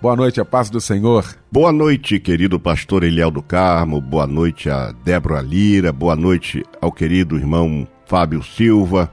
Boa noite, a paz do Senhor. Boa noite, querido pastor Eliel do Carmo. Boa noite a Débora Lira. Boa noite ao querido irmão Fábio Silva.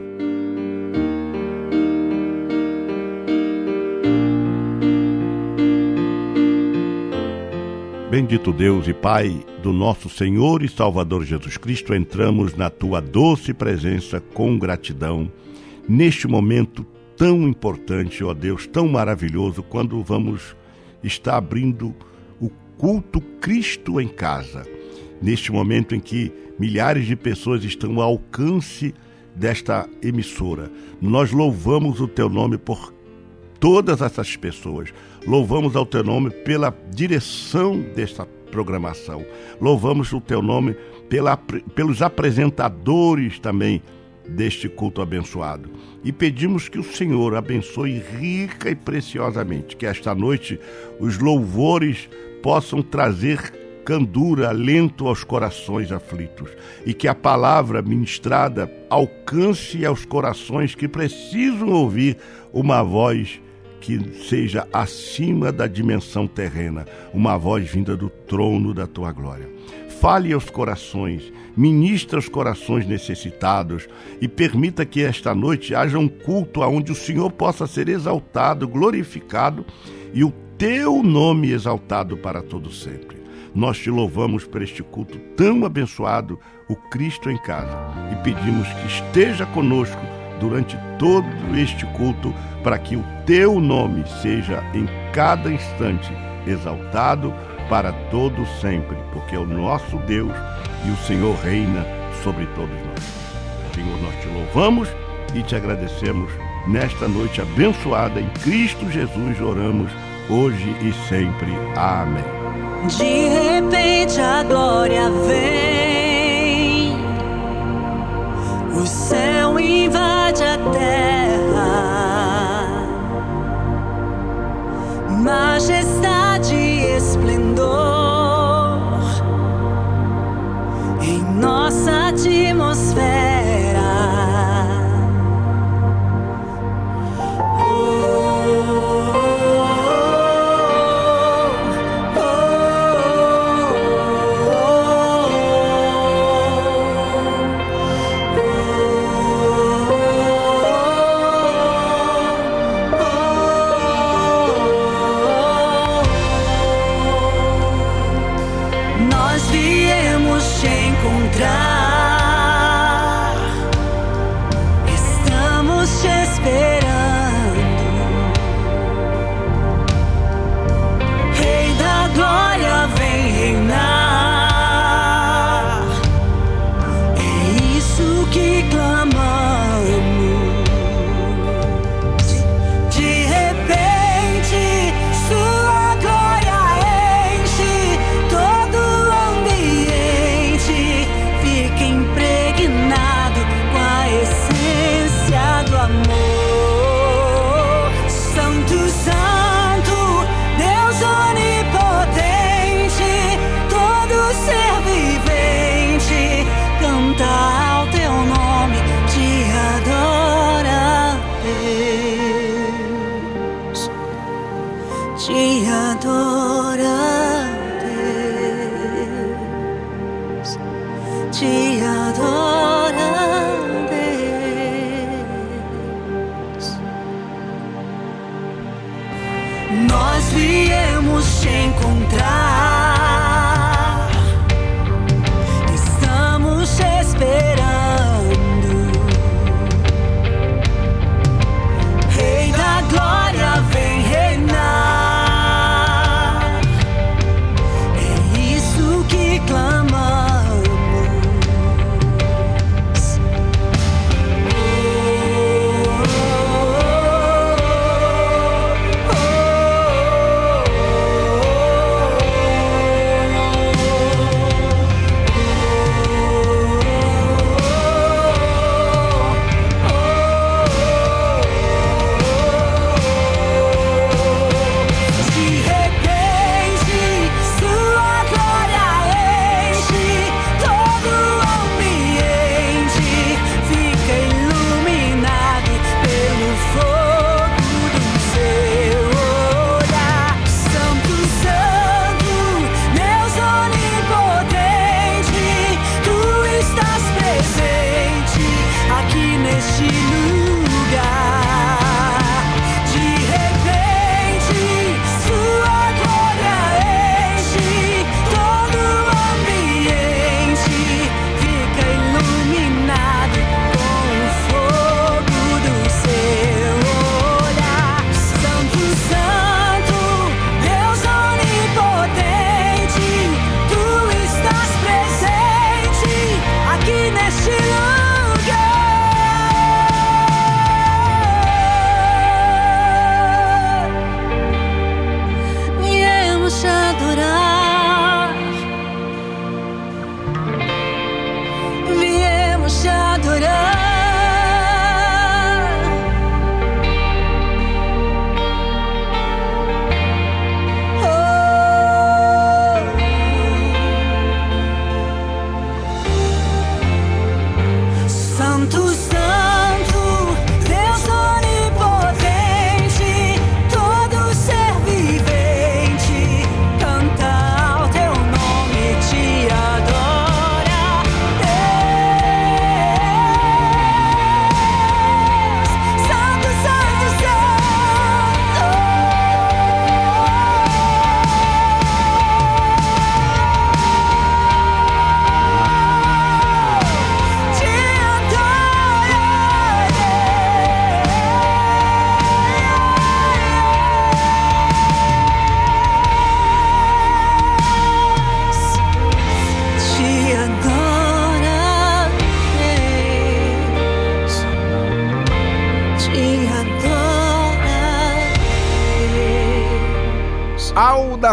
Bendito Deus e Pai do nosso Senhor e Salvador Jesus Cristo, entramos na tua doce presença com gratidão neste momento tão importante, ó Deus, tão maravilhoso, quando vamos estar abrindo o culto Cristo em casa. Neste momento em que milhares de pessoas estão ao alcance desta emissora, nós louvamos o teu nome por todas essas pessoas. Louvamos ao teu nome pela direção desta programação. Louvamos o teu nome pela, pelos apresentadores também deste culto abençoado. E pedimos que o Senhor abençoe rica e preciosamente, que esta noite os louvores possam trazer candura, alento aos corações aflitos e que a palavra ministrada alcance aos corações que precisam ouvir uma voz que seja acima da dimensão terrena, uma voz vinda do trono da tua glória. Fale aos corações, ministra os corações necessitados e permita que esta noite haja um culto onde o Senhor possa ser exaltado, glorificado e o teu nome exaltado para todo sempre. Nós te louvamos por este culto tão abençoado, o Cristo em casa, e pedimos que esteja conosco durante todo este culto, para que o teu nome seja em cada instante exaltado para todo sempre, porque é o nosso Deus e o Senhor reina sobre todos nós. Senhor, nós te louvamos e te agradecemos nesta noite abençoada em Cristo Jesus, oramos hoje e sempre. Amém. De repente a glória vem, o céu invade a terra, majesté.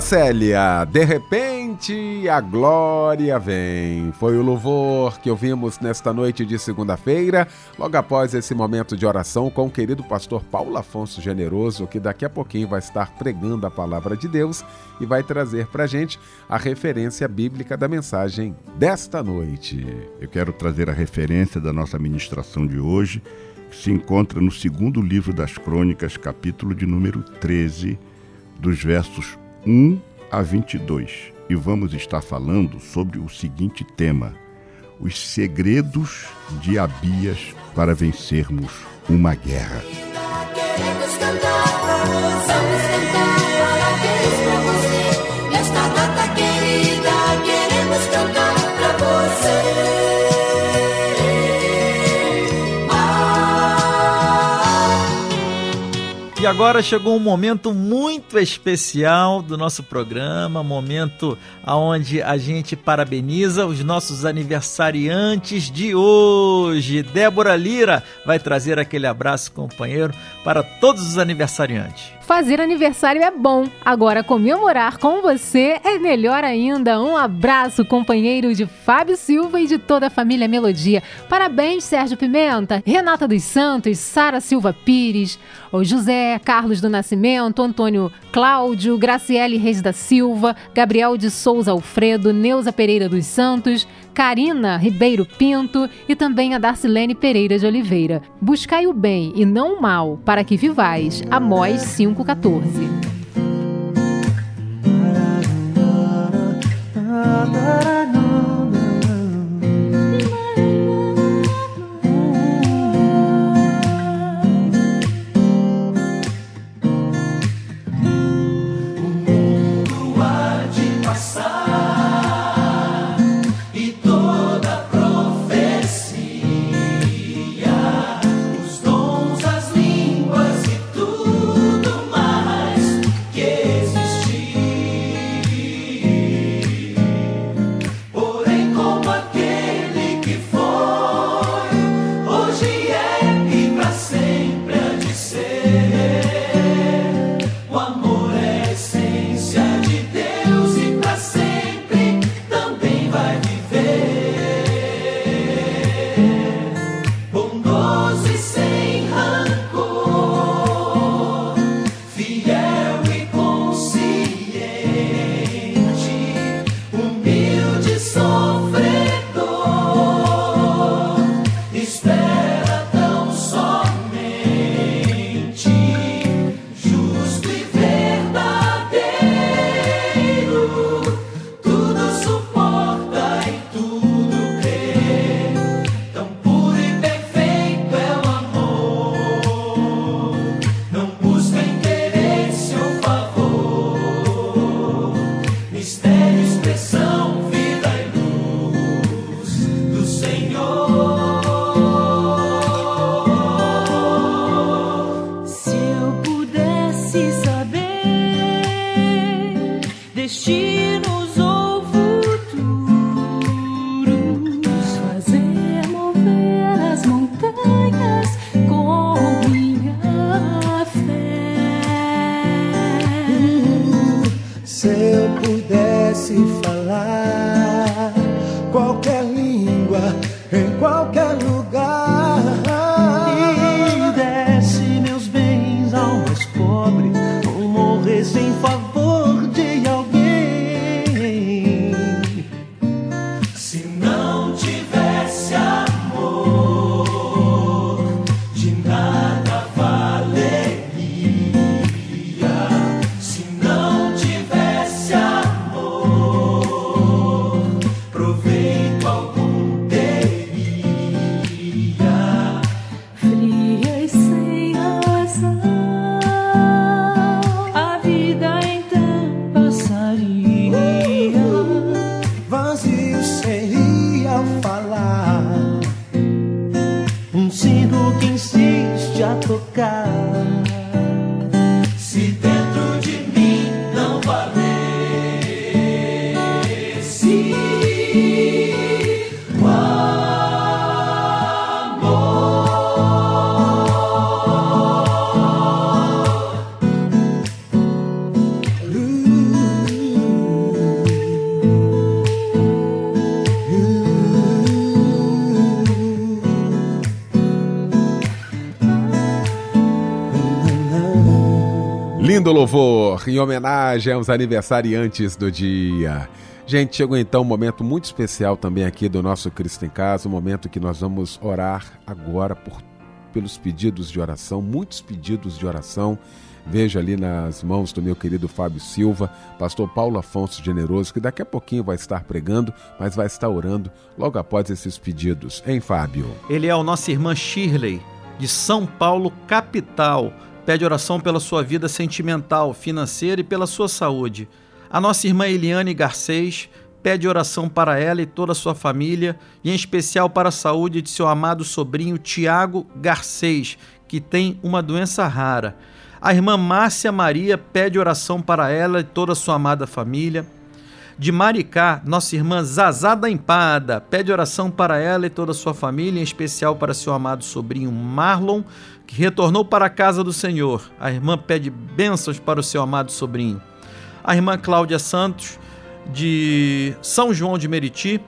Célia, de repente a glória vem. Foi o louvor que ouvimos nesta noite de segunda-feira, logo após esse momento de oração com o querido pastor Paulo Afonso Generoso, que daqui a pouquinho vai estar pregando a palavra de Deus e vai trazer para gente a referência bíblica da mensagem desta noite. Eu quero trazer a referência da nossa ministração de hoje, que se encontra no segundo livro das Crônicas, capítulo de número 13, dos versos 1 a 22 e vamos estar falando sobre o seguinte tema: os segredos de Abias para vencermos uma guerra. Queremos cantar, vamos cantar, agora chegou um momento muito especial do nosso programa, momento aonde a gente parabeniza os nossos aniversariantes de hoje. Débora Lira vai trazer aquele abraço companheiro para todos os aniversariantes. Fazer aniversário é bom, agora comemorar com você é melhor ainda. Um abraço, companheiro de Fábio Silva e de toda a família Melodia. Parabéns, Sérgio Pimenta, Renata dos Santos, Sara Silva Pires, José Carlos do Nascimento, Antônio Cláudio, Graciele Reis da Silva, Gabriel de Souza Alfredo, Neuza Pereira dos Santos, Karina Ribeiro Pinto e também a Darcilene Pereira de Oliveira. Buscai o bem e não o mal, para que vivais. Amós 5,14. she Lindo louvor em homenagem aos aniversariantes do dia. Gente, chegou então um momento muito especial também aqui do nosso Cristo em Casa, um momento que nós vamos orar agora por, pelos pedidos de oração, muitos pedidos de oração. Vejo ali nas mãos do meu querido Fábio Silva, pastor Paulo Afonso Generoso, que daqui a pouquinho vai estar pregando, mas vai estar orando logo após esses pedidos. Hein, Fábio? Ele é o nossa irmã Shirley, de São Paulo, capital. Pede oração pela sua vida sentimental, financeira e pela sua saúde. A nossa irmã Eliane Garcês pede oração para ela e toda a sua família, e em especial para a saúde de seu amado sobrinho Tiago Garcês, que tem uma doença rara. A irmã Márcia Maria pede oração para ela e toda a sua amada família. De Maricá, nossa irmã Zazá da Empada pede oração para ela e toda a sua família, em especial para seu amado sobrinho Marlon, que retornou para a casa do Senhor. A irmã pede bênçãos para o seu amado sobrinho. A irmã Cláudia Santos, de São João de Meriti,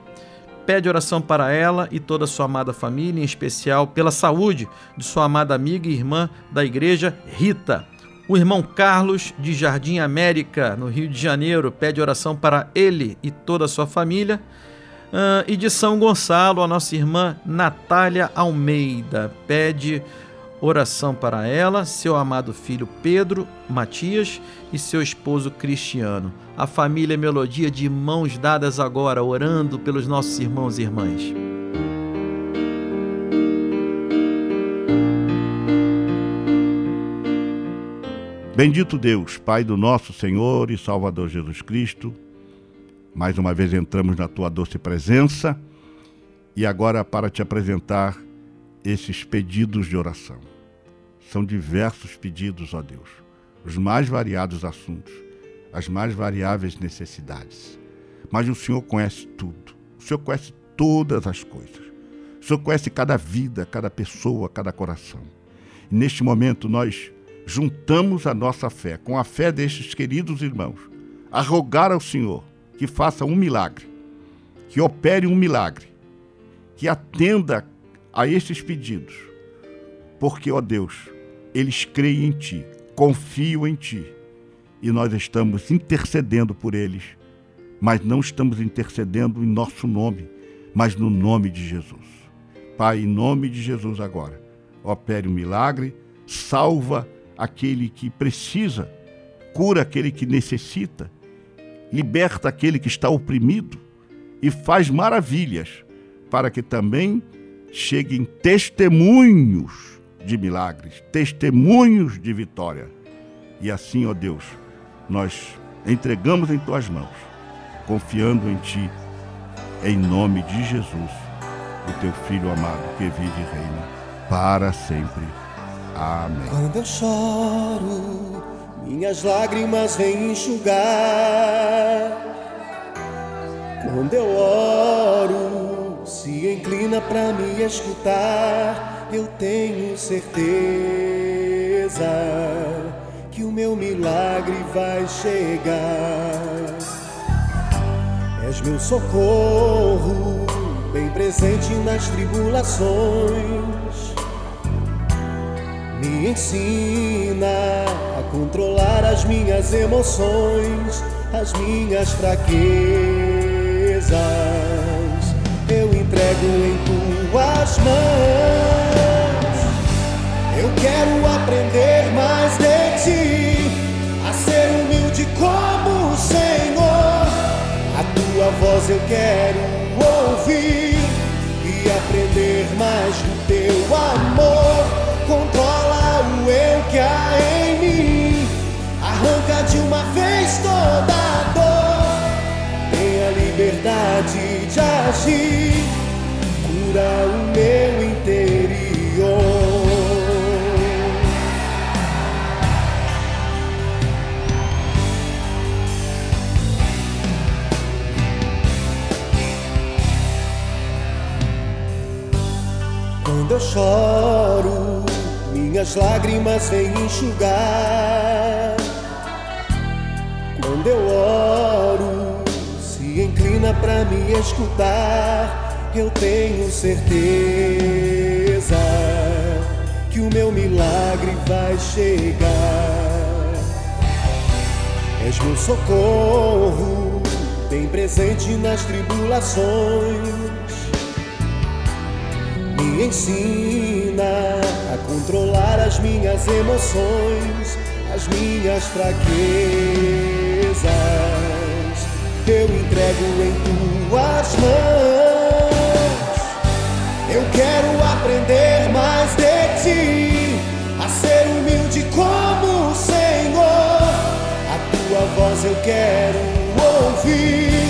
pede oração para ela e toda a sua amada família, em especial pela saúde de sua amada amiga e irmã da igreja, Rita. O irmão Carlos, de Jardim América, no Rio de Janeiro, pede oração para ele e toda a sua família. Ah, e de São Gonçalo, a nossa irmã Natália Almeida pede oração para ela, seu amado filho Pedro Matias e seu esposo Cristiano. A família Melodia de mãos dadas agora, orando pelos nossos irmãos e irmãs. Bendito Deus, Pai do nosso Senhor e Salvador Jesus Cristo. Mais uma vez entramos na tua doce presença e agora para te apresentar esses pedidos de oração. São diversos pedidos, ó Deus, os mais variados assuntos, as mais variáveis necessidades. Mas o Senhor conhece tudo. O Senhor conhece todas as coisas. O Senhor conhece cada vida, cada pessoa, cada coração. E neste momento nós juntamos a nossa fé com a fé destes queridos irmãos, a rogar ao Senhor que faça um milagre, que opere um milagre, que atenda a estes pedidos, porque, ó Deus, eles creem em Ti, confiam em Ti, e nós estamos intercedendo por eles, mas não estamos intercedendo em nosso nome, mas no nome de Jesus. Pai, em nome de Jesus agora, opere um milagre, salva aquele que precisa, cura aquele que necessita, liberta aquele que está oprimido e faz maravilhas para que também cheguem testemunhos de milagres, testemunhos de vitória. E assim, ó Deus, nós entregamos em tuas mãos, confiando em ti, em nome de Jesus, o teu filho amado que vive e reina para sempre. Amém. Quando eu choro, minhas lágrimas vêm enxugar. Quando eu oro, se inclina para me escutar. Eu tenho certeza que o meu milagre vai chegar. És meu socorro, bem presente nas tribulações. Me ensina a controlar as minhas emoções, as minhas fraquezas. Entrego em tuas mãos. Eu quero aprender mais de ti, a ser humilde como o Senhor. A tua voz eu quero ouvir e aprender mais do teu amor. Controla o eu que há em mim, arranca de uma vez toda a dor. Tenha liberdade de agir, cura o meu interior. Quando eu choro, minhas lágrimas vêm enxugar. Quando eu oro, se inclina para me escutar eu tenho certeza que o meu milagre vai chegar. És meu socorro, bem presente nas tribulações me ensina a controlar as minhas emoções, as minhas fraquezas. Eu entrego em tuas mãos. Eu quero aprender mais de ti, a ser humilde como o Senhor. A tua voz eu quero ouvir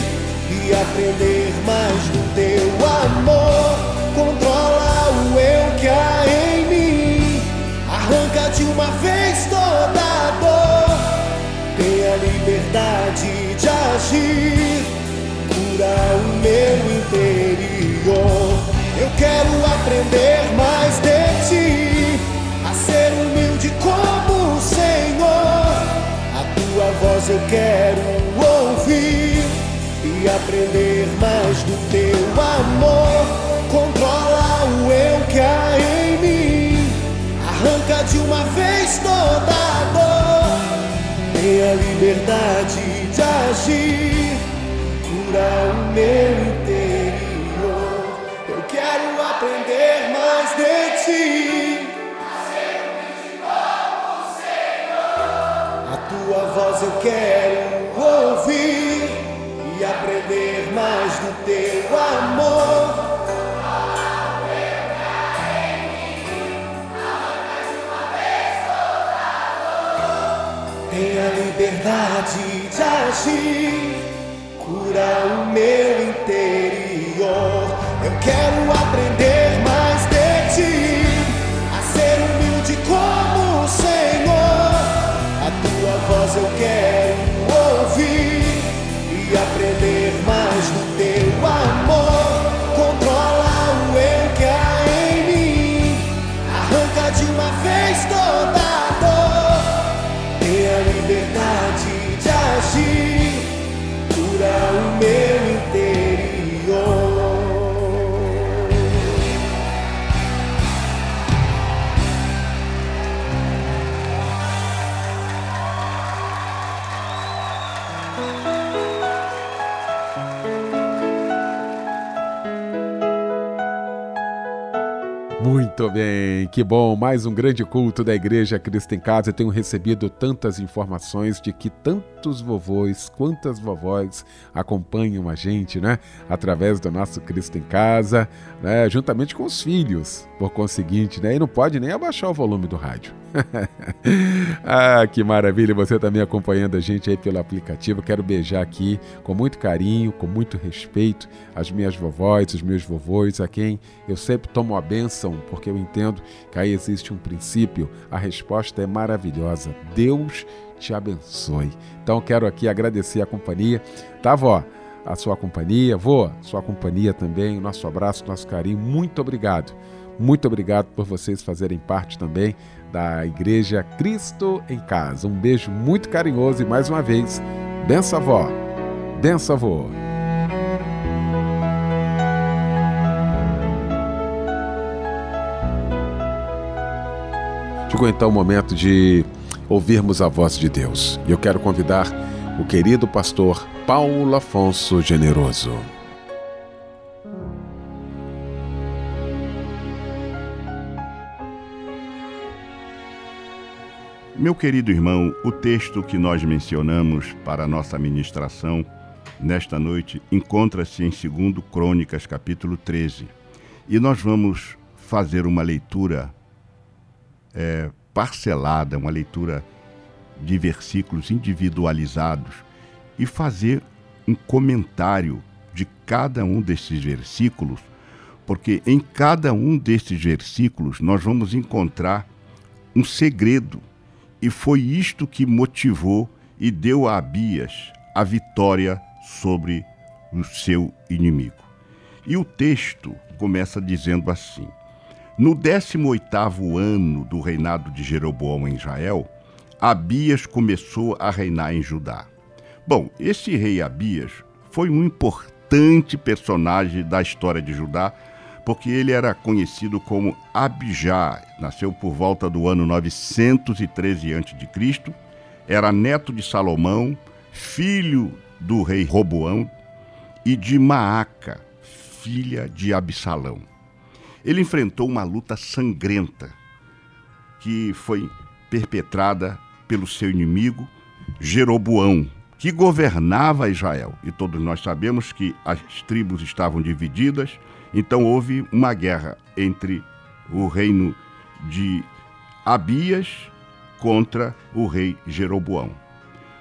e aprender mais do teu amor. Controla o eu que há em mim, arranca de uma vez toda a dor, tenha liberdade de agir, cura o meu quero aprender mais de ti, a ser humilde como o Senhor. A tua voz eu quero ouvir e aprender mais do teu amor. Controla o eu que há em mim, arranca de uma vez toda a dor, tenha liberdade de agir, cura o meu tua voz eu quero ouvir e aprender mais do teu amor. Tenha liberdade de agir, cura o meu interior. Eu quero aprender Muito bem, que bom. Mais um grande culto da Igreja Cristo em Casa. Eu tenho recebido tantas informações de que tantos vovôs, quantas vovós acompanham a gente, né? Através do nosso Cristo em Casa, né? Juntamente com os filhos, por conseguinte, né? E não pode nem abaixar o volume do rádio. ah, que maravilha, você também acompanhando a gente aí pelo aplicativo. Quero beijar aqui com muito carinho, com muito respeito as minhas vovós, os meus vovôs, a quem eu sempre tomo a bênção, porque eu entendo que aí existe um princípio. A resposta é maravilhosa. Deus te abençoe. Então quero aqui agradecer a companhia. Tá, vó? A sua companhia, vô, sua companhia também, o nosso abraço, nosso carinho. Muito obrigado. Muito obrigado por vocês fazerem parte também da Igreja Cristo em Casa. Um beijo muito carinhoso e mais uma vez, benção avó, benção avô. Chegou então o momento de ouvirmos a voz de Deus. E eu quero convidar o querido pastor Paulo Afonso Generoso. Meu querido irmão, o texto que nós mencionamos para nossa ministração nesta noite encontra-se em 2 Crônicas, capítulo 13. E nós vamos fazer uma leitura é, parcelada, uma leitura de versículos individualizados e fazer um comentário de cada um desses versículos, porque em cada um desses versículos nós vamos encontrar um segredo e foi isto que motivou e deu a Abias a vitória sobre o seu inimigo. E o texto começa dizendo assim: No 18º ano do reinado de Jeroboão em Israel, Abias começou a reinar em Judá. Bom, esse rei Abias foi um importante personagem da história de Judá, porque ele era conhecido como Abijá, nasceu por volta do ano 913 a.C., era neto de Salomão, filho do rei Roboão e de Maaca, filha de Absalão. Ele enfrentou uma luta sangrenta que foi perpetrada pelo seu inimigo Jeroboão, que governava Israel. E todos nós sabemos que as tribos estavam divididas, então houve uma guerra entre o reino de Abias contra o rei Jeroboão.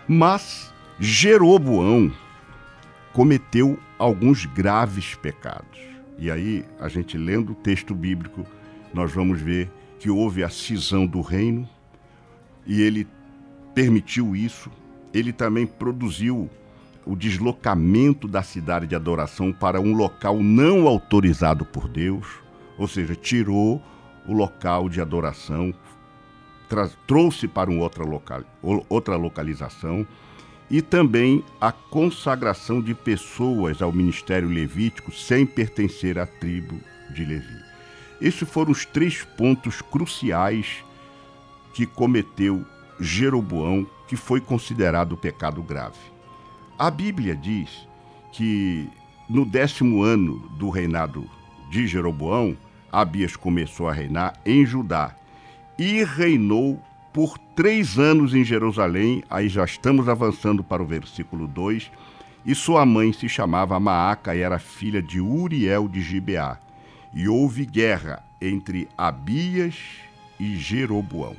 Mas Jeroboão cometeu alguns graves pecados. E aí, a gente lendo o texto bíblico, nós vamos ver que houve a cisão do reino e ele permitiu isso. Ele também produziu o deslocamento da cidade de adoração para um local não autorizado por Deus, ou seja, tirou o local de adoração, trouxe para um outra, local, outra localização e também a consagração de pessoas ao ministério levítico sem pertencer à tribo de Levi. Esses foram os três pontos cruciais que cometeu Jeroboão, que foi considerado pecado grave. A Bíblia diz que no décimo ano do reinado de Jeroboão, Abias começou a reinar em Judá e reinou por três anos em Jerusalém, aí já estamos avançando para o versículo 2, e sua mãe se chamava Maaca e era filha de Uriel de Gibeá. E houve guerra entre Abias e Jeroboão.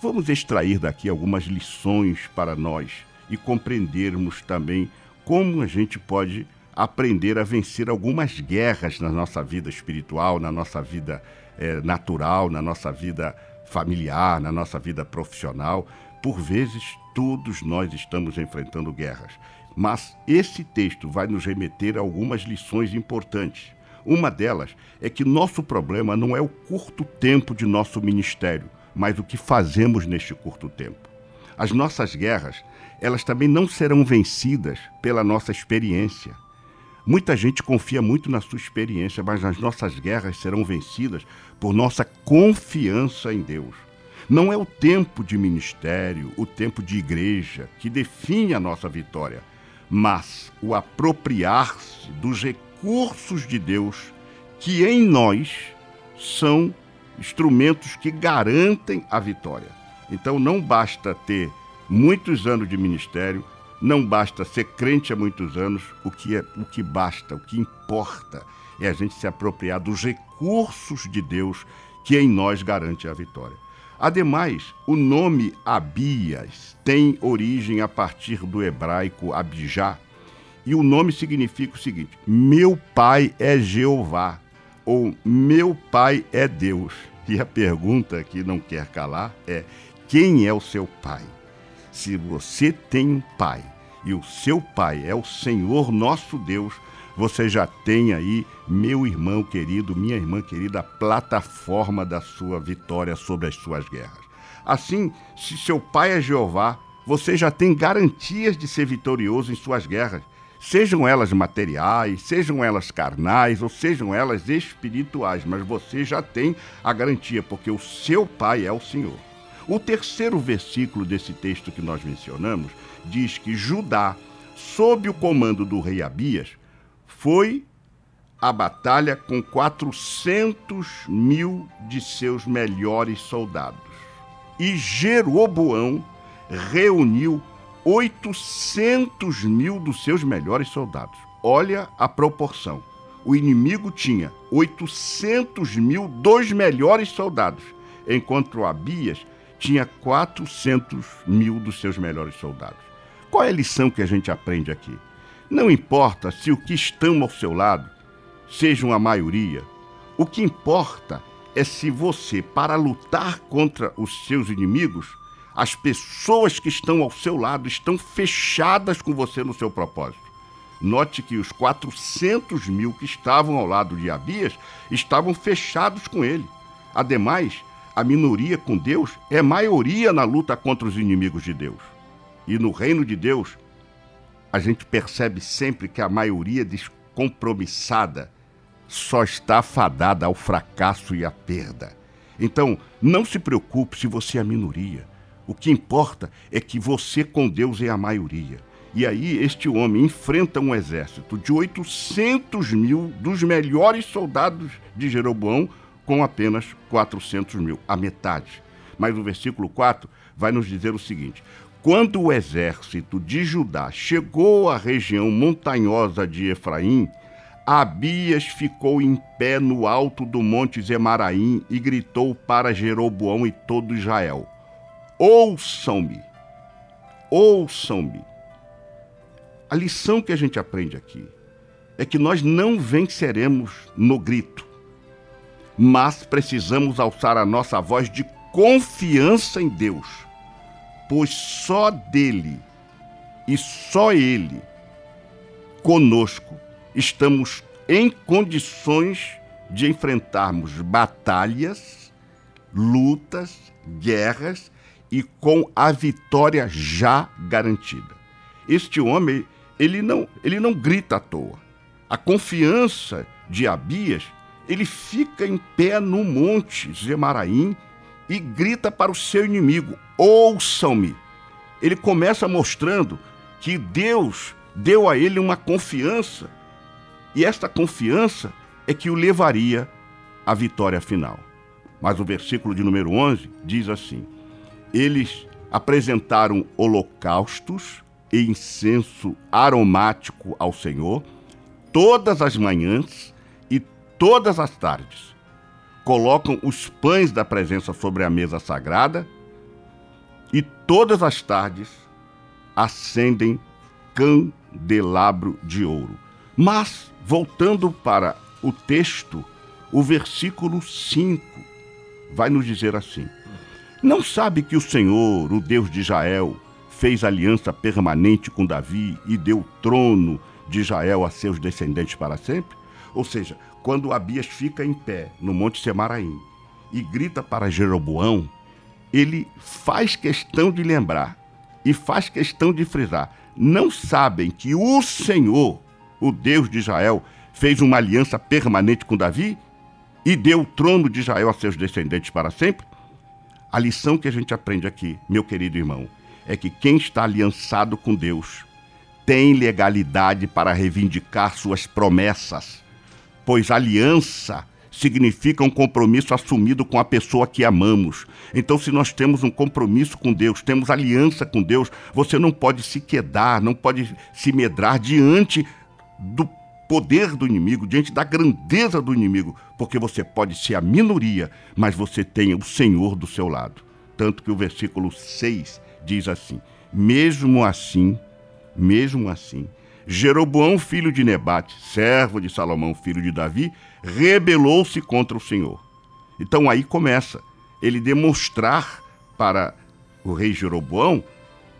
Vamos extrair daqui algumas lições para nós e compreendermos também como a gente pode aprender a vencer algumas guerras na nossa vida espiritual, na nossa vida é, natural, na nossa vida familiar, na nossa vida profissional. Por vezes, todos nós estamos enfrentando guerras. Mas esse texto vai nos remeter a algumas lições importantes. Uma delas é que nosso problema não é o curto tempo de nosso ministério, mas o que fazemos neste curto tempo. As nossas guerras, elas também não serão vencidas pela nossa experiência, Muita gente confia muito na sua experiência, mas as nossas guerras serão vencidas por nossa confiança em Deus. Não é o tempo de ministério, o tempo de igreja que define a nossa vitória, mas o apropriar-se dos recursos de Deus que em nós são instrumentos que garantem a vitória. Então não basta ter muitos anos de ministério, não basta ser crente há muitos anos, o que, é, o que basta, o que importa é a gente se apropriar dos recursos de Deus que em nós garante a vitória. Ademais, o nome Abias tem origem a partir do hebraico Abijá, e o nome significa o seguinte: meu pai é Jeová, ou meu pai é Deus. E a pergunta que não quer calar é: quem é o seu pai? Se você tem um pai, e o seu Pai é o Senhor nosso Deus, você já tem aí, meu irmão querido, minha irmã querida, a plataforma da sua vitória sobre as suas guerras. Assim, se seu Pai é Jeová, você já tem garantias de ser vitorioso em suas guerras, sejam elas materiais, sejam elas carnais ou sejam elas espirituais, mas você já tem a garantia, porque o seu Pai é o Senhor. O terceiro versículo desse texto que nós mencionamos diz que Judá, sob o comando do rei Abias, foi à batalha com 400 mil de seus melhores soldados. E Jeroboão reuniu 800 mil dos seus melhores soldados. Olha a proporção. O inimigo tinha 800 mil dos melhores soldados, enquanto Abias tinha 400 mil dos seus melhores soldados. Qual é a lição que a gente aprende aqui? Não importa se o que estão ao seu lado sejam a maioria, o que importa é se você, para lutar contra os seus inimigos, as pessoas que estão ao seu lado estão fechadas com você no seu propósito. Note que os 400 mil que estavam ao lado de Abias estavam fechados com ele. Ademais, a minoria com Deus é maioria na luta contra os inimigos de Deus. E no reino de Deus, a gente percebe sempre que a maioria descompromissada só está fadada ao fracasso e à perda. Então, não se preocupe se você é a minoria. O que importa é que você com Deus é a maioria. E aí, este homem enfrenta um exército de 800 mil dos melhores soldados de Jeroboão com apenas 400 mil, a metade. Mas o versículo 4 vai nos dizer o seguinte: Quando o exército de Judá chegou à região montanhosa de Efraim, Abias ficou em pé no alto do monte Zemaraim e gritou para Jeroboão e todo Israel: Ouçam-me, ouçam-me. A lição que a gente aprende aqui é que nós não venceremos no grito, mas precisamos alçar a nossa voz de confiança em Deus, pois só dele e só ele conosco estamos em condições de enfrentarmos batalhas, lutas, guerras e com a vitória já garantida. Este homem, ele não, ele não grita à toa. A confiança de Abias ele fica em pé no monte Zemaraim e grita para o seu inimigo: ouçam-me. Ele começa mostrando que Deus deu a ele uma confiança, e esta confiança é que o levaria à vitória final. Mas o versículo de número 11 diz assim: Eles apresentaram holocaustos e incenso aromático ao Senhor todas as manhãs todas as tardes. Colocam os pães da presença sobre a mesa sagrada e todas as tardes acendem candelabro de ouro. Mas, voltando para o texto, o versículo 5 vai nos dizer assim: Não sabe que o Senhor, o Deus de Israel, fez aliança permanente com Davi e deu o trono de Israel a seus descendentes para sempre? Ou seja, quando Abias fica em pé no Monte Semaraim e grita para Jeroboão, ele faz questão de lembrar e faz questão de frisar: não sabem que o Senhor, o Deus de Israel, fez uma aliança permanente com Davi e deu o trono de Israel a seus descendentes para sempre? A lição que a gente aprende aqui, meu querido irmão, é que quem está aliançado com Deus tem legalidade para reivindicar suas promessas pois aliança significa um compromisso assumido com a pessoa que amamos. Então, se nós temos um compromisso com Deus, temos aliança com Deus, você não pode se quedar, não pode se medrar diante do poder do inimigo, diante da grandeza do inimigo, porque você pode ser a minoria, mas você tem o Senhor do seu lado. Tanto que o versículo 6 diz assim: Mesmo assim, mesmo assim, Jeroboão, filho de Nebate, servo de Salomão, filho de Davi, rebelou-se contra o Senhor. Então aí começa ele demonstrar para o rei Jeroboão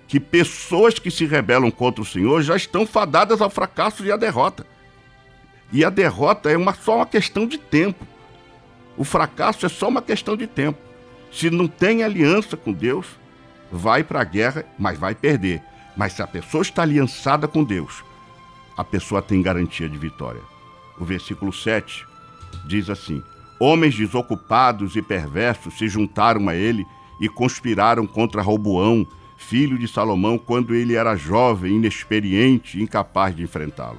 que pessoas que se rebelam contra o Senhor já estão fadadas ao fracasso e à derrota. E a derrota é uma, só uma questão de tempo. O fracasso é só uma questão de tempo. Se não tem aliança com Deus, vai para a guerra, mas vai perder. Mas se a pessoa está aliançada com Deus, a pessoa tem garantia de vitória. O versículo 7 diz assim: Homens desocupados e perversos se juntaram a ele e conspiraram contra Roboão, filho de Salomão, quando ele era jovem, inexperiente incapaz de enfrentá-lo.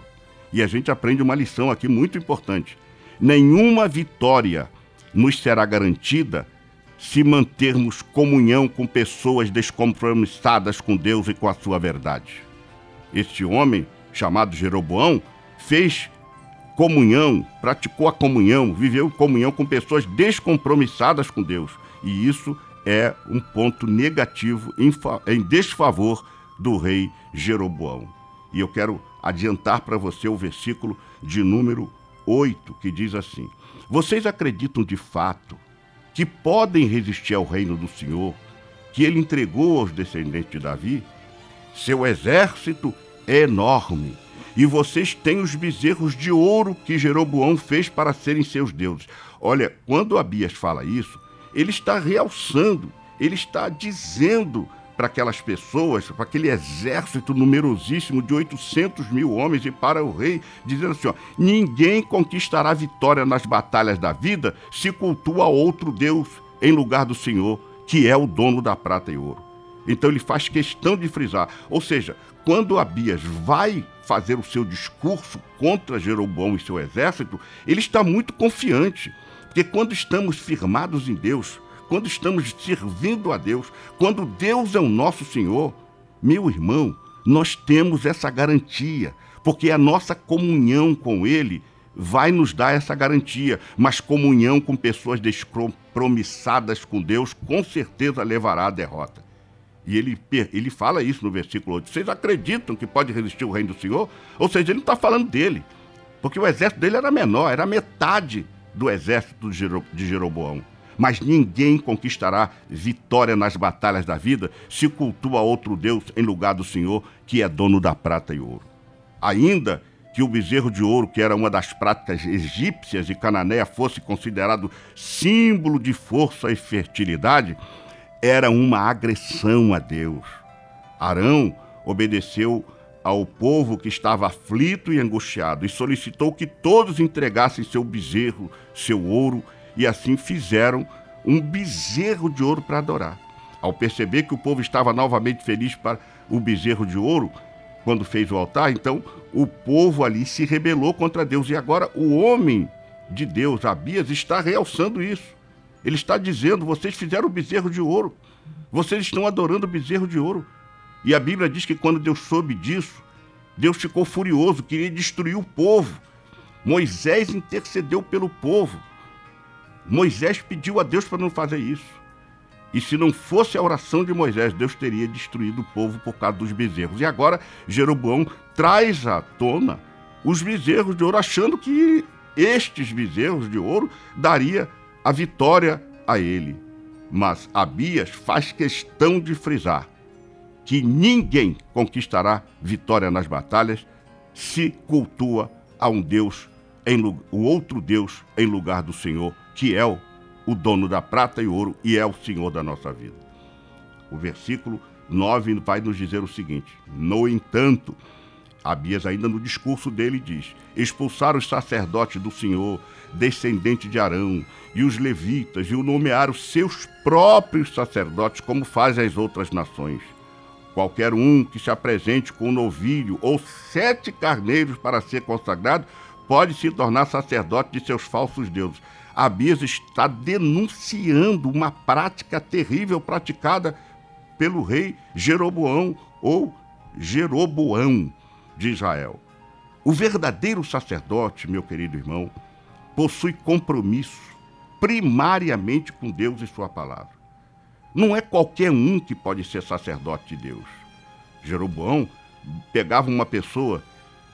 E a gente aprende uma lição aqui muito importante. Nenhuma vitória nos será garantida se mantermos comunhão com pessoas descompromissadas com Deus e com a sua verdade. Este homem chamado Jeroboão, fez comunhão, praticou a comunhão, viveu comunhão com pessoas descompromissadas com Deus. E isso é um ponto negativo em, em desfavor do rei Jeroboão. E eu quero adiantar para você o versículo de número 8, que diz assim: Vocês acreditam de fato que podem resistir ao reino do Senhor, que ele entregou aos descendentes de Davi? Seu exército enorme e vocês têm os bezerros de ouro que Jeroboão fez para serem seus deuses. Olha, quando Abias fala isso, ele está realçando, ele está dizendo para aquelas pessoas, para aquele exército numerosíssimo de 800 mil homens e para o rei, dizendo assim: ó, ninguém conquistará vitória nas batalhas da vida se cultua outro Deus em lugar do Senhor, que é o dono da prata e ouro. Então ele faz questão de frisar, ou seja, quando Abias vai fazer o seu discurso contra Jeroboão e seu exército, ele está muito confiante, porque quando estamos firmados em Deus, quando estamos servindo a Deus, quando Deus é o nosso Senhor, meu irmão, nós temos essa garantia, porque a nossa comunhão com Ele vai nos dar essa garantia, mas comunhão com pessoas descompromissadas com Deus com certeza levará à derrota. E ele, ele fala isso no versículo 8. Vocês acreditam que pode resistir o reino do Senhor? Ou seja, ele não está falando dele, porque o exército dele era menor, era metade do exército de Jeroboão mas ninguém conquistará vitória nas batalhas da vida se cultua outro Deus em lugar do Senhor, que é dono da prata e ouro. Ainda que o bezerro de ouro, que era uma das práticas egípcias e cananeia, fosse considerado símbolo de força e fertilidade, era uma agressão a Deus. Arão obedeceu ao povo que estava aflito e angustiado e solicitou que todos entregassem seu bezerro, seu ouro e assim fizeram um bezerro de ouro para adorar. Ao perceber que o povo estava novamente feliz para o bezerro de ouro, quando fez o altar, então o povo ali se rebelou contra Deus. E agora o homem de Deus, Abias, está realçando isso. Ele está dizendo: vocês fizeram o bezerro de ouro, vocês estão adorando o bezerro de ouro. E a Bíblia diz que quando Deus soube disso, Deus ficou furioso, queria destruir o povo. Moisés intercedeu pelo povo. Moisés pediu a Deus para não fazer isso. E se não fosse a oração de Moisés, Deus teria destruído o povo por causa dos bezerros. E agora Jeroboão traz à tona os bezerros de ouro, achando que estes bezerros de ouro daria a vitória a ele. Mas Abias faz questão de frisar que ninguém conquistará vitória nas batalhas se cultua a um Deus em o outro Deus em lugar do Senhor que é o, o dono da prata e ouro e é o Senhor da nossa vida. O versículo 9 vai nos dizer o seguinte: No entanto, Abias, ainda no discurso dele, diz: expulsaram os sacerdotes do Senhor, descendente de Arão, e os levitas, e o nomearam seus próprios sacerdotes, como fazem as outras nações. Qualquer um que se apresente com um novilho ou sete carneiros para ser consagrado pode se tornar sacerdote de seus falsos deuses. Abias está denunciando uma prática terrível praticada pelo rei Jeroboão ou Jeroboão de Israel. O verdadeiro sacerdote, meu querido irmão, possui compromisso primariamente com Deus e Sua palavra. Não é qualquer um que pode ser sacerdote de Deus. Jeroboão pegava uma pessoa,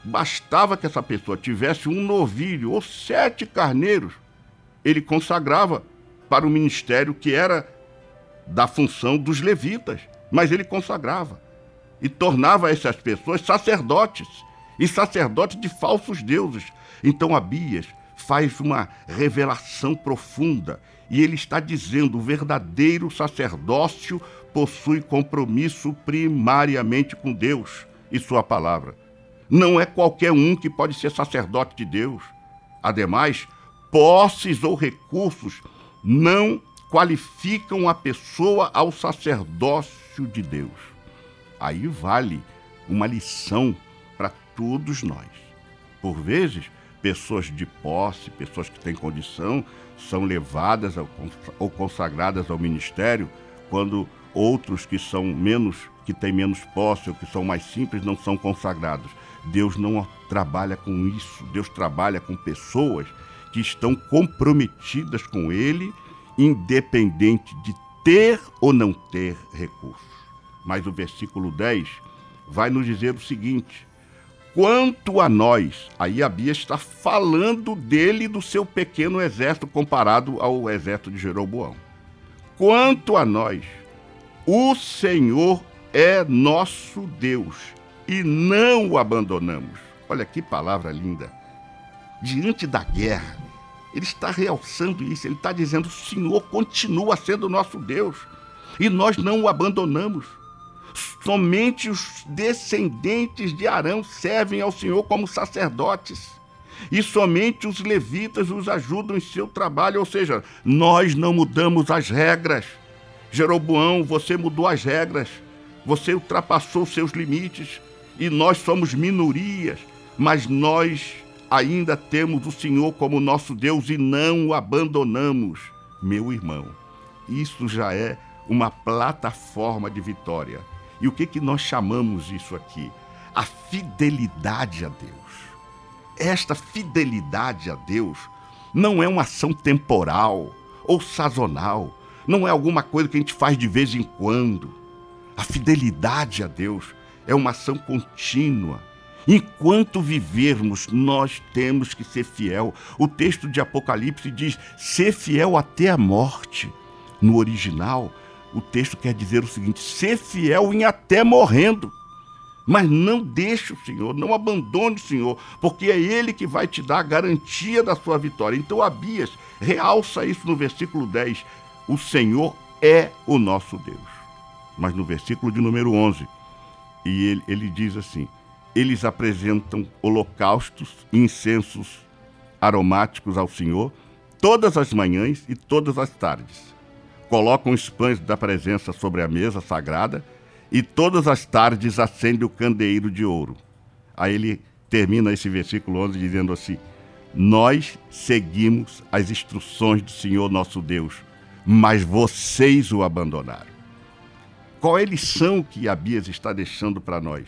bastava que essa pessoa tivesse um novilho ou sete carneiros ele consagrava para o ministério que era da função dos levitas, mas ele consagrava e tornava essas pessoas sacerdotes e sacerdotes de falsos deuses. Então Abias faz uma revelação profunda e ele está dizendo: o verdadeiro sacerdócio possui compromisso primariamente com Deus e Sua palavra. Não é qualquer um que pode ser sacerdote de Deus. Ademais, posses ou recursos não qualificam a pessoa ao sacerdócio de Deus. Aí vale uma lição para todos nós. Por vezes, pessoas de posse, pessoas que têm condição, são levadas ou consagradas ao ministério, quando outros que são menos, que têm menos posse ou que são mais simples, não são consagrados. Deus não trabalha com isso. Deus trabalha com pessoas que estão comprometidas com ele, independente de ter ou não ter recursos. Mas o versículo 10 vai nos dizer o seguinte: quanto a nós, aí a Bia está falando dele e do seu pequeno exército comparado ao exército de Jeroboão. Quanto a nós, o Senhor é nosso Deus e não o abandonamos. Olha que palavra linda. Diante da guerra, ele está realçando isso, ele está dizendo: o Senhor continua sendo nosso Deus e nós não o abandonamos. Somente os descendentes de Arão servem ao Senhor como sacerdotes. E somente os levitas os ajudam em seu trabalho, ou seja, nós não mudamos as regras. Jeroboão, você mudou as regras, você ultrapassou seus limites e nós somos minorias, mas nós ainda temos o Senhor como nosso Deus e não o abandonamos, meu irmão. Isso já é uma plataforma de vitória. E o que, que nós chamamos isso aqui? A fidelidade a Deus. Esta fidelidade a Deus não é uma ação temporal ou sazonal, não é alguma coisa que a gente faz de vez em quando. A fidelidade a Deus é uma ação contínua. Enquanto vivermos, nós temos que ser fiel. O texto de Apocalipse diz: ser fiel até a morte. No original, o texto quer dizer o seguinte: ser fiel em até morrendo. Mas não deixe o Senhor, não abandone o Senhor, porque é Ele que vai te dar a garantia da sua vitória. Então, Abias realça isso no versículo 10: o Senhor é o nosso Deus. Mas no versículo de número 11, e ele, ele diz assim: eles apresentam holocaustos, incensos aromáticos ao Senhor todas as manhãs e todas as tardes colocam os pães da presença sobre a mesa sagrada e todas as tardes acende o candeeiro de ouro. Aí ele termina esse versículo 11 dizendo assim: Nós seguimos as instruções do Senhor nosso Deus, mas vocês o abandonaram. Qual é a lição que Abias está deixando para nós?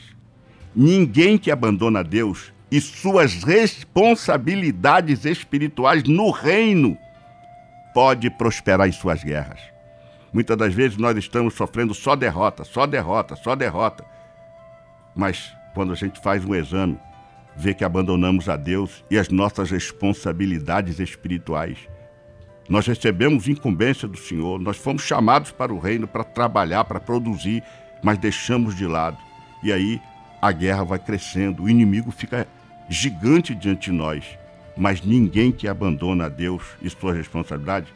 Ninguém que abandona Deus e suas responsabilidades espirituais no reino pode prosperar em suas guerras. Muitas das vezes nós estamos sofrendo só derrota, só derrota, só derrota. Mas quando a gente faz um exame, vê que abandonamos a Deus e as nossas responsabilidades espirituais. Nós recebemos incumbência do Senhor, nós fomos chamados para o reino para trabalhar, para produzir, mas deixamos de lado. E aí a guerra vai crescendo, o inimigo fica gigante diante de nós. Mas ninguém que abandona a Deus e sua responsabilidade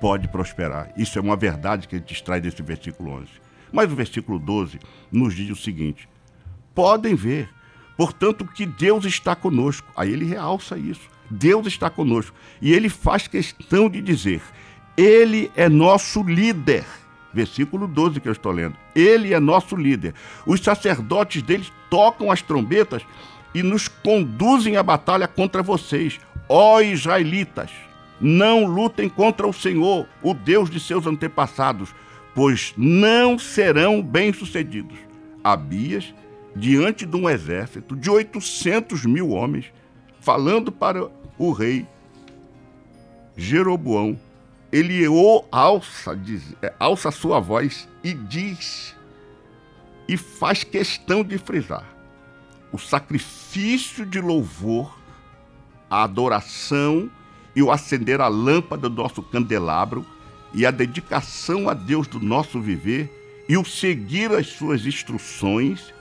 pode prosperar. Isso é uma verdade que a gente extrai desse versículo 11. Mas o versículo 12 nos diz o seguinte: podem ver, portanto, que Deus está conosco. Aí ele realça isso. Deus está conosco. E ele faz questão de dizer: Ele é nosso líder. Versículo 12 que eu estou lendo. Ele é nosso líder. Os sacerdotes deles tocam as trombetas e nos conduzem à batalha contra vocês, ó israelitas. Não lutem contra o Senhor, o Deus de seus antepassados, pois não serão bem-sucedidos. Abias, diante de um exército de 800 mil homens, falando para o rei Jeroboão, ele alça, diz, é, alça sua voz e diz, e faz questão de frisar: o sacrifício de louvor, a adoração e o acender a lâmpada do nosso candelabro e a dedicação a Deus do nosso viver e o seguir as suas instruções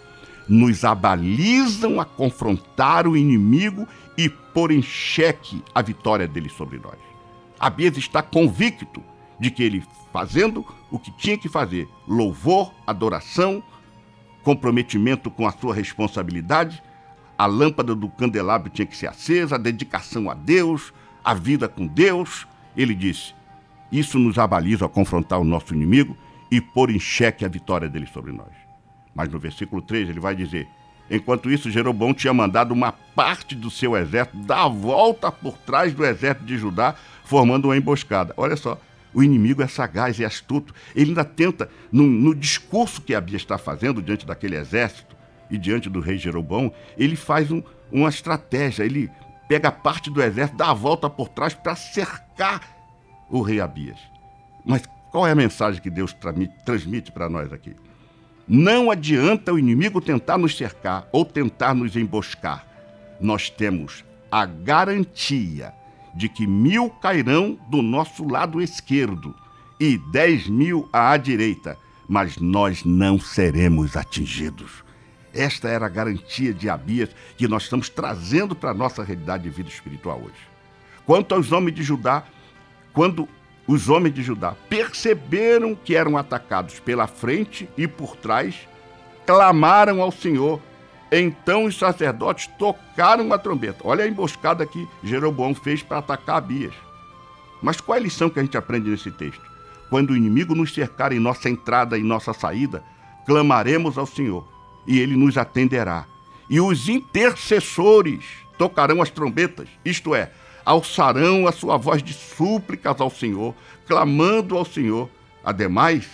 nos abalizam a confrontar o inimigo e pôr em xeque a vitória dele sobre nós. Abias está convicto de que ele, fazendo o que tinha que fazer, louvor, adoração, comprometimento com a sua responsabilidade, a lâmpada do candelabro tinha que ser acesa, a dedicação a Deus, a vida com Deus, ele disse: Isso nos abaliza a confrontar o nosso inimigo e pôr em xeque a vitória dele sobre nós. Mas no versículo 3 ele vai dizer: Enquanto isso, Jeroboão tinha mandado uma parte do seu exército dar a volta por trás do exército de Judá, formando uma emboscada. Olha só, o inimigo é sagaz e é astuto. Ele ainda tenta, no, no discurso que Abia está fazendo diante daquele exército e diante do rei Jeroboão, ele faz um, uma estratégia. Ele pega parte do exército, dá a volta por trás para cercar o rei Abias. Mas qual é a mensagem que Deus transmite para nós aqui? Não adianta o inimigo tentar nos cercar ou tentar nos emboscar. Nós temos a garantia de que mil cairão do nosso lado esquerdo e dez mil à direita, mas nós não seremos atingidos. Esta era a garantia de Abias que nós estamos trazendo para a nossa realidade de vida espiritual hoje. Quanto aos homens de Judá, quando os homens de Judá perceberam que eram atacados pela frente e por trás, clamaram ao Senhor. Então os sacerdotes tocaram a trombeta. Olha a emboscada que Jeroboão fez para atacar Abias. Mas qual é a lição que a gente aprende nesse texto? Quando o inimigo nos cercar em nossa entrada e nossa saída, clamaremos ao Senhor e ele nos atenderá. E os intercessores tocarão as trombetas, isto é, alçarão a sua voz de súplicas ao Senhor, clamando ao Senhor. Ademais,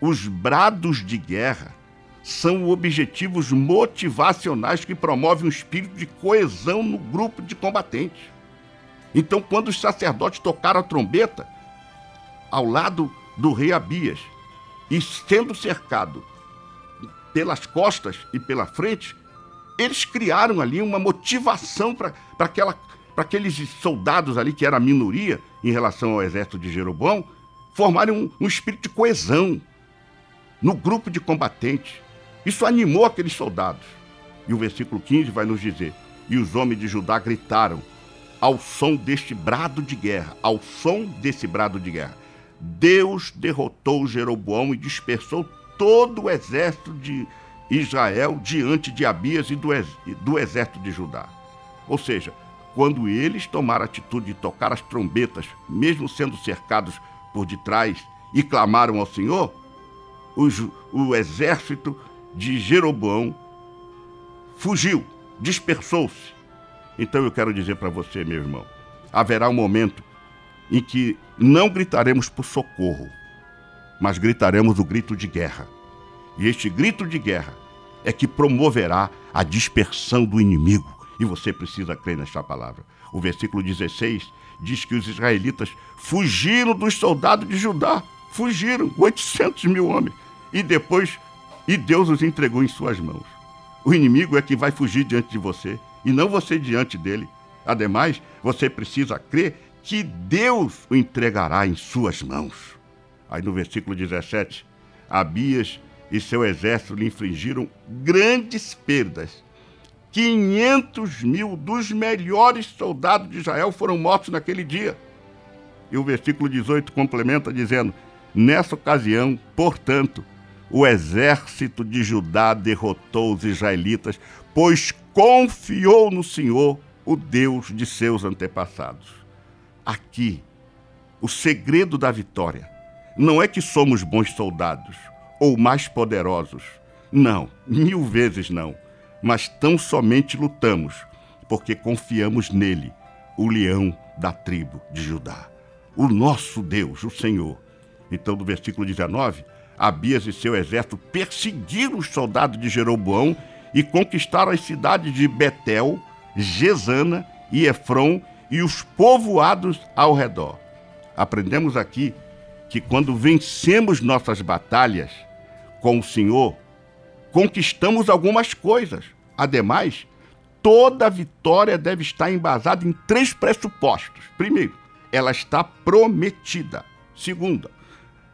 os brados de guerra são objetivos motivacionais que promovem um espírito de coesão no grupo de combatentes. Então, quando os sacerdotes tocaram a trombeta, ao lado do rei Abias, e sendo cercado pelas costas e pela frente, eles criaram ali uma motivação para aqueles soldados ali, que era a minoria em relação ao exército de Jeroboão, formarem um, um espírito de coesão no grupo de combatentes. Isso animou aqueles soldados. E o versículo 15 vai nos dizer: E os homens de Judá gritaram ao som deste brado de guerra, ao som desse brado de guerra. Deus derrotou Jeroboão e dispersou todo o exército de Israel diante de Abias e do, ex do exército de Judá. Ou seja, quando eles tomaram a atitude de tocar as trombetas, mesmo sendo cercados por detrás, e clamaram ao Senhor, os, o exército de Jeroboão fugiu, dispersou-se. Então eu quero dizer para você, meu irmão, haverá um momento em que não gritaremos por socorro, mas gritaremos o grito de guerra. E este grito de guerra é que promoverá a dispersão do inimigo. E você precisa crer nesta palavra. O versículo 16 diz que os israelitas fugiram dos soldados de Judá. Fugiram, 800 mil homens. E depois, e Deus os entregou em suas mãos. O inimigo é que vai fugir diante de você, e não você diante dele. Ademais, você precisa crer que Deus o entregará em suas mãos. Aí no versículo 17, Abias e seu exército lhe infligiram grandes perdas. 500 mil dos melhores soldados de Israel foram mortos naquele dia. E o versículo 18 complementa dizendo: Nessa ocasião, portanto, o exército de Judá derrotou os israelitas, pois confiou no Senhor, o Deus de seus antepassados aqui o segredo da vitória. Não é que somos bons soldados ou mais poderosos. Não, mil vezes não. Mas tão somente lutamos porque confiamos nele, o leão da tribo de Judá. O nosso Deus, o Senhor. Então, no versículo 19, Abias e seu exército perseguiram os soldados de Jeroboão e conquistaram as cidades de Betel, Gesana e Efron e os povoados ao redor. Aprendemos aqui que quando vencemos nossas batalhas com o Senhor, conquistamos algumas coisas. Ademais, toda vitória deve estar embasada em três pressupostos. Primeiro, ela está prometida. Segunda,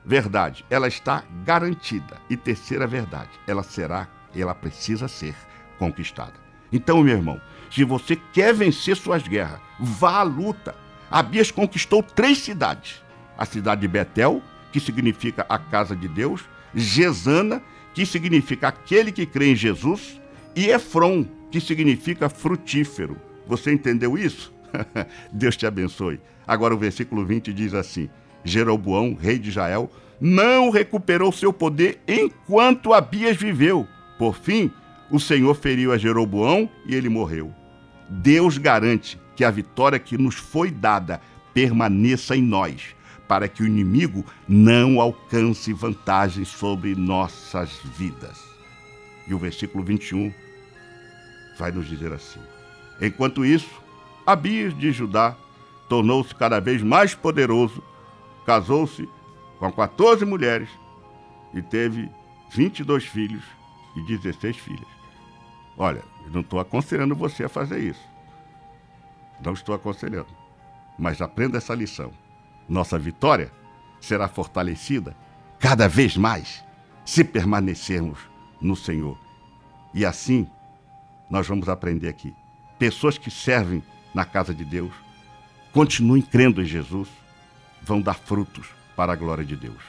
verdade, ela está garantida. E terceira verdade, ela será, ela precisa ser conquistada. Então, meu irmão, se você quer vencer suas guerras, vá à luta. Abias conquistou três cidades: a cidade de Betel, que significa a casa de Deus, Gesana, que significa aquele que crê em Jesus, e Efron, que significa frutífero. Você entendeu isso? Deus te abençoe. Agora o versículo 20 diz assim: Jeroboão, rei de Israel, não recuperou seu poder enquanto Abias viveu. Por fim, o Senhor feriu a Jeroboão e ele morreu. Deus garante que a vitória que nos foi dada permaneça em nós, para que o inimigo não alcance vantagem sobre nossas vidas. E o versículo 21 vai nos dizer assim: Enquanto isso, Abias de Judá tornou-se cada vez mais poderoso, casou-se com 14 mulheres e teve 22 filhos e 16 filhas. Olha, eu não estou aconselhando você a fazer isso. Não estou aconselhando. Mas aprenda essa lição. Nossa vitória será fortalecida cada vez mais se permanecermos no Senhor. E assim, nós vamos aprender aqui. Pessoas que servem na casa de Deus, continuem crendo em Jesus, vão dar frutos para a glória de Deus.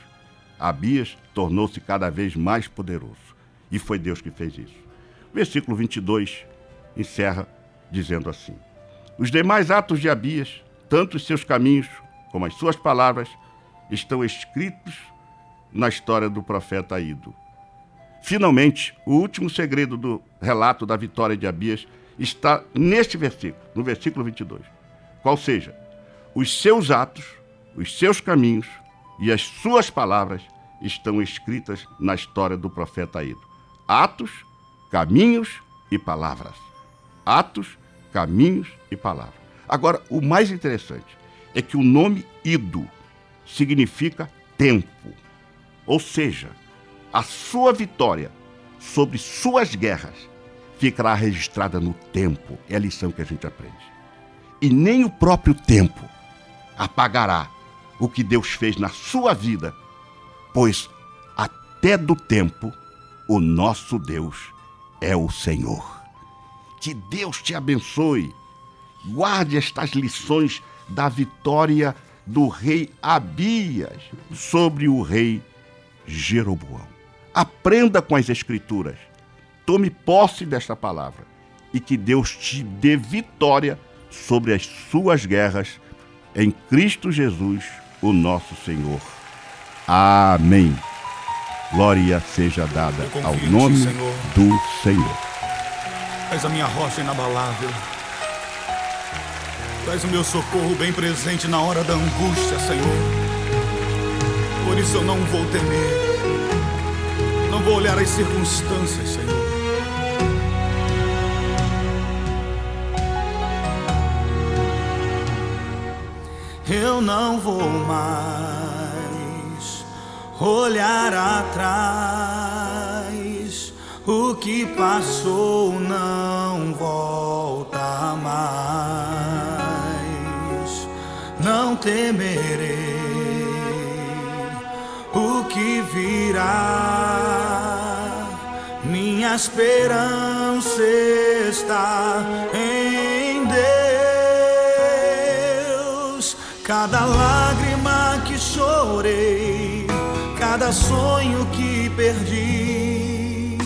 Abias tornou-se cada vez mais poderoso. E foi Deus que fez isso. Versículo 22 encerra dizendo assim: Os demais atos de Abias, tanto os seus caminhos como as suas palavras, estão escritos na história do profeta Ido. Finalmente, o último segredo do relato da vitória de Abias está neste versículo, no versículo 22. Qual seja, os seus atos, os seus caminhos e as suas palavras estão escritas na história do profeta Ido. Atos, caminhos e palavras. Atos, caminhos e palavras. Agora, o mais interessante é que o nome Ido significa tempo. Ou seja, a sua vitória sobre suas guerras ficará registrada no tempo. É a lição que a gente aprende. E nem o próprio tempo apagará o que Deus fez na sua vida, pois até do tempo o nosso Deus é o Senhor. Que Deus te abençoe. Guarde estas lições da vitória do rei Abias sobre o rei Jeroboão. Aprenda com as Escrituras. Tome posse desta palavra e que Deus te dê vitória sobre as suas guerras em Cristo Jesus, o nosso Senhor. Amém. Glória seja dada ao nome Senhor. do Senhor. És a minha rocha inabalável. És o meu socorro bem presente na hora da angústia, Senhor. Por isso eu não vou temer. Não vou olhar as circunstâncias, Senhor. Eu não vou mais olhar atrás. O que passou não volta mais. Não temerei o que virá. Minha esperança está em Deus. Cada lágrima que chorei, cada sonho que perdi,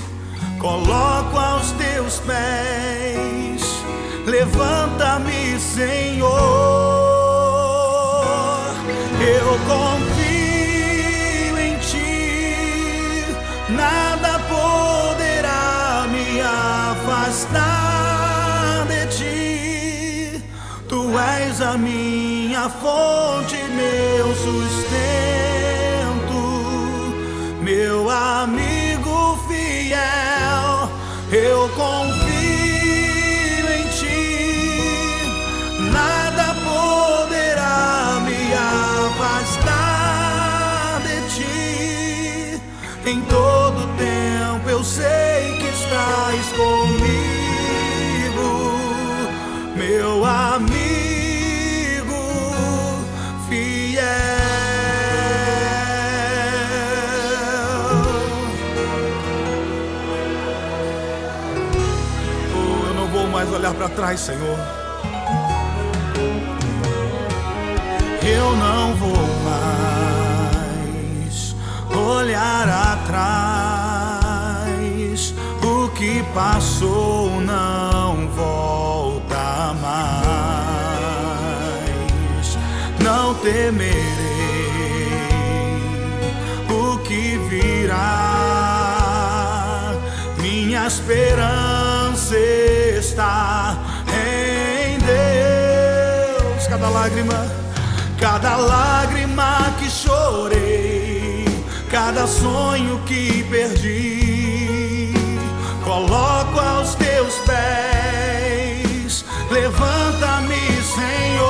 coloco aos teus pés. Levanta-me, Senhor. Eu confio em ti, nada poderá me afastar de ti. Tu és a minha fonte, meu sustento, Em todo tempo eu sei que estás comigo, meu amigo fiel. Oh, eu não vou mais olhar para trás, Senhor. Eu não vou mais olhar passou não volta mais. Não temerei o que virá. Minha esperança está em Deus. Cada lágrima, cada lágrima que chorei, cada sonho que perdi, Levanta-me, Senhor.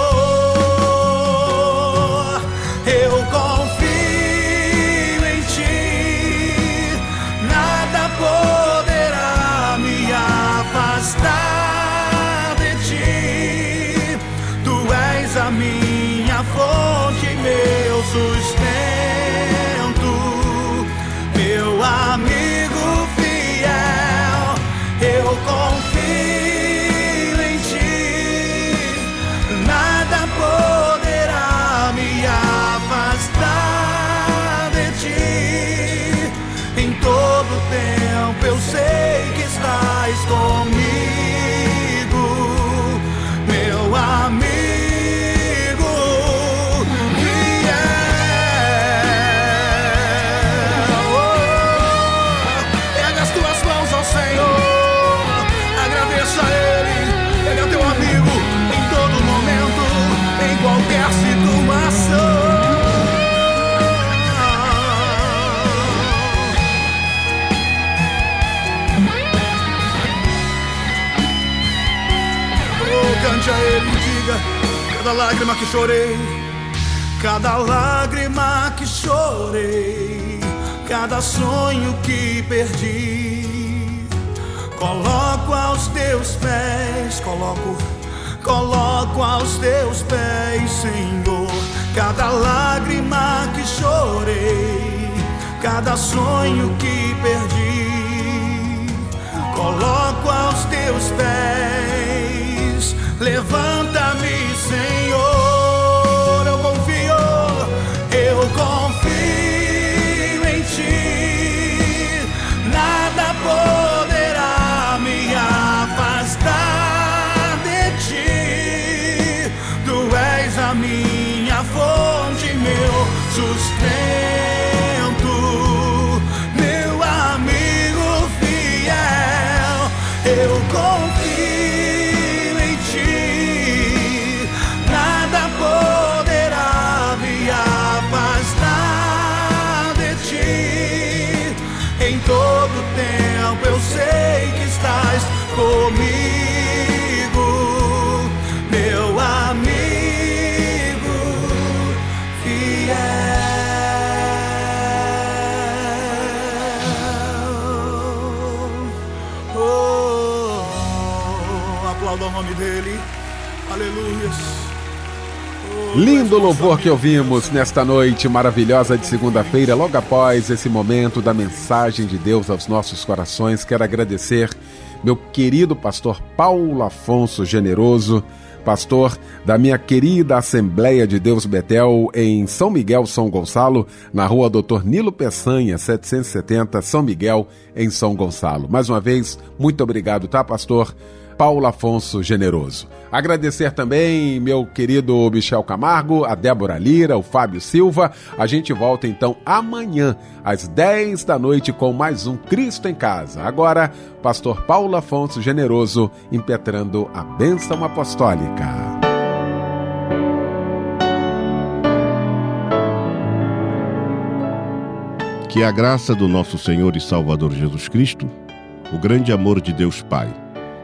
Eu confio em ti, nada poderá me afastar de ti. Tu és a minha fonte, meu sustento, lágrima que chorei, cada lágrima que chorei, cada sonho que perdi. Coloco aos teus pés, coloco, coloco aos teus pés, Senhor. Cada lágrima que chorei, cada sonho que perdi, coloco aos teus pés. Levanta-me, Senhor, Lindo louvor que ouvimos nesta noite maravilhosa de segunda-feira, logo após esse momento da mensagem de Deus aos nossos corações. Quero agradecer meu querido pastor Paulo Afonso Generoso, pastor da minha querida Assembleia de Deus Betel em São Miguel, São Gonçalo, na rua Doutor Nilo Peçanha, 770, São Miguel, em São Gonçalo. Mais uma vez, muito obrigado, tá, pastor? Paulo Afonso Generoso. Agradecer também meu querido Michel Camargo, a Débora Lira, o Fábio Silva. A gente volta então amanhã, às 10 da noite, com mais um Cristo em Casa. Agora, Pastor Paulo Afonso Generoso impetrando a bênção apostólica. Que a graça do nosso Senhor e Salvador Jesus Cristo, o grande amor de Deus Pai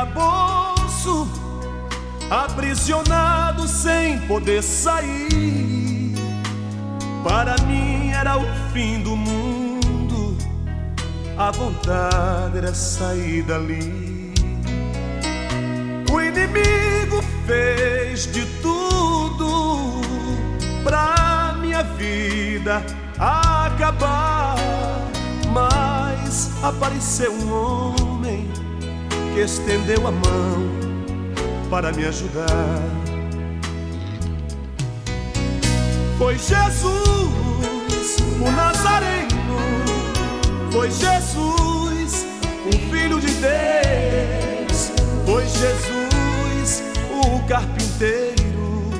Calabouço, aprisionado sem poder sair. Para mim era o fim do mundo, a vontade era sair dali. O inimigo fez de tudo pra minha vida acabar. Mas apareceu um homem estendeu a mão para me ajudar. Foi Jesus, o Nazareno. Foi Jesus, o Filho de Deus. Foi Jesus, o carpinteiro,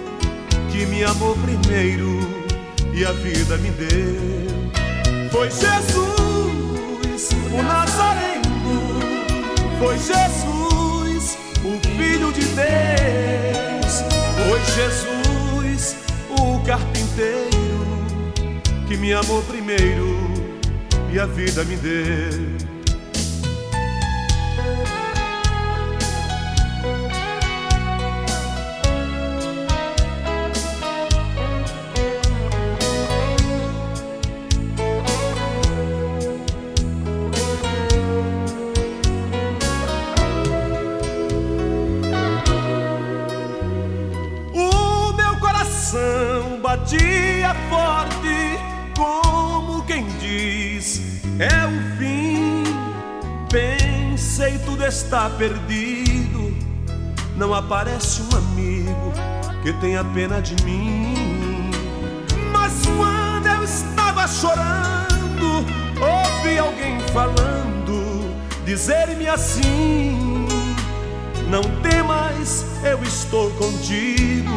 que me amou primeiro e a vida me deu. Foi Jesus, o Nazareno. Foi Jesus, o Filho de Deus. Foi Jesus, o carpinteiro, que me amou primeiro e a vida me deu. Está perdido. Não aparece um amigo que tenha pena de mim. Mas quando eu estava chorando, ouvi alguém falando, dizer-me assim: Não temas, eu estou contigo.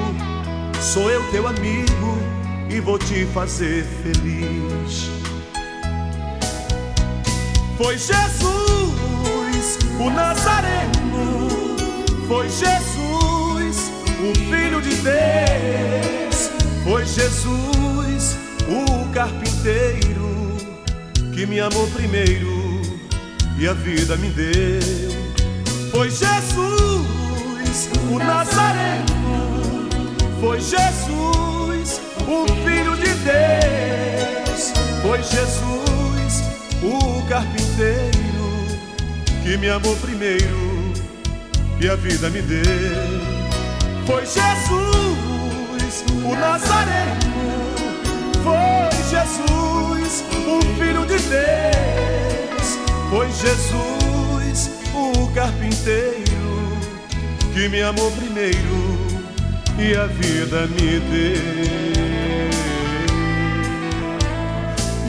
Sou eu teu amigo e vou te fazer feliz. Foi Jesus, o Nazareno. Foi Jesus, o Filho de Deus. Foi Jesus, o carpinteiro, que me amou primeiro e a vida me deu. Foi Jesus, o Nazareno. Foi Jesus, o Filho de Deus. Foi Jesus, o carpinteiro, que me amou primeiro e a vida me deu. Foi Jesus, o Nazareno. Foi Jesus, o Filho de Deus. Foi Jesus, o carpinteiro, que me amou primeiro e a vida me deu.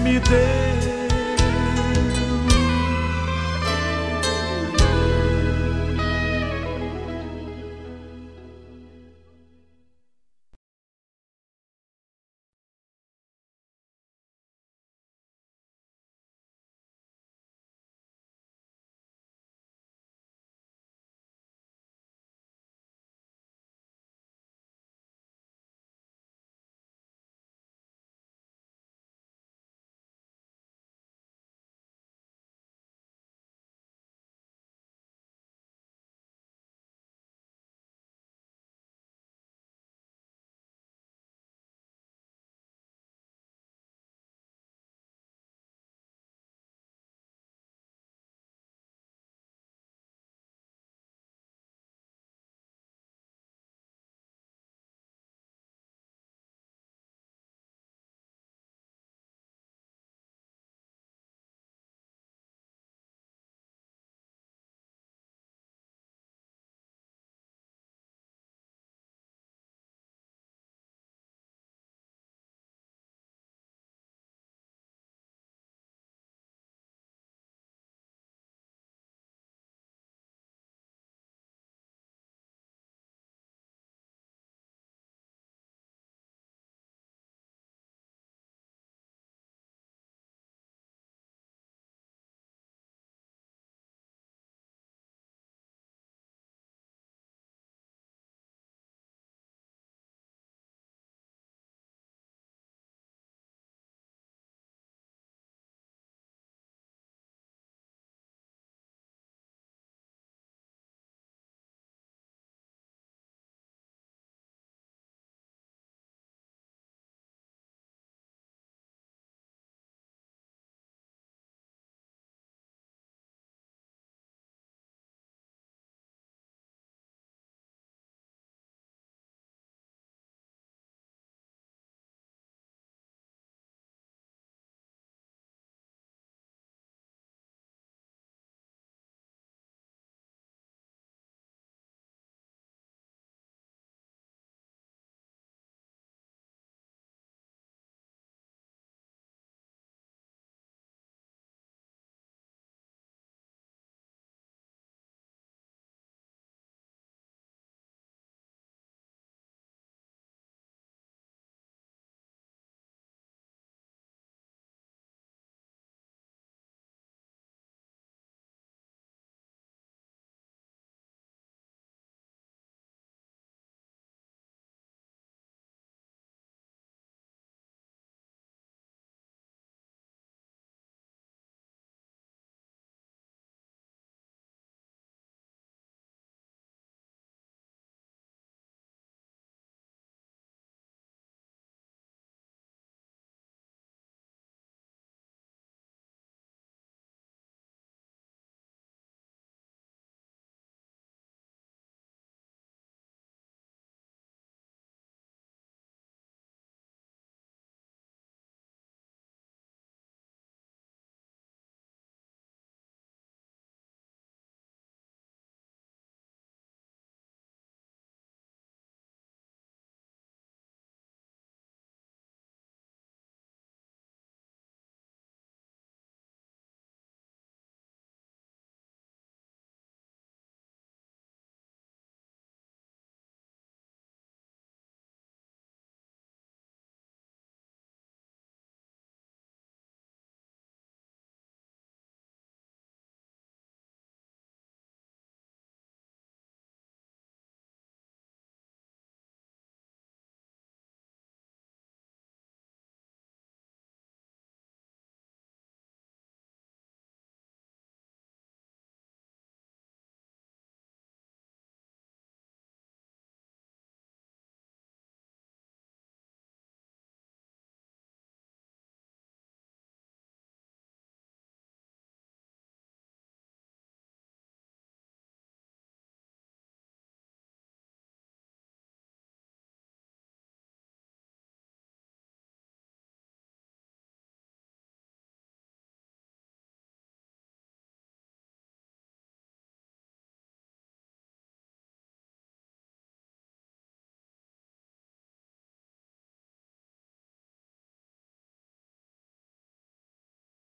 Me deu.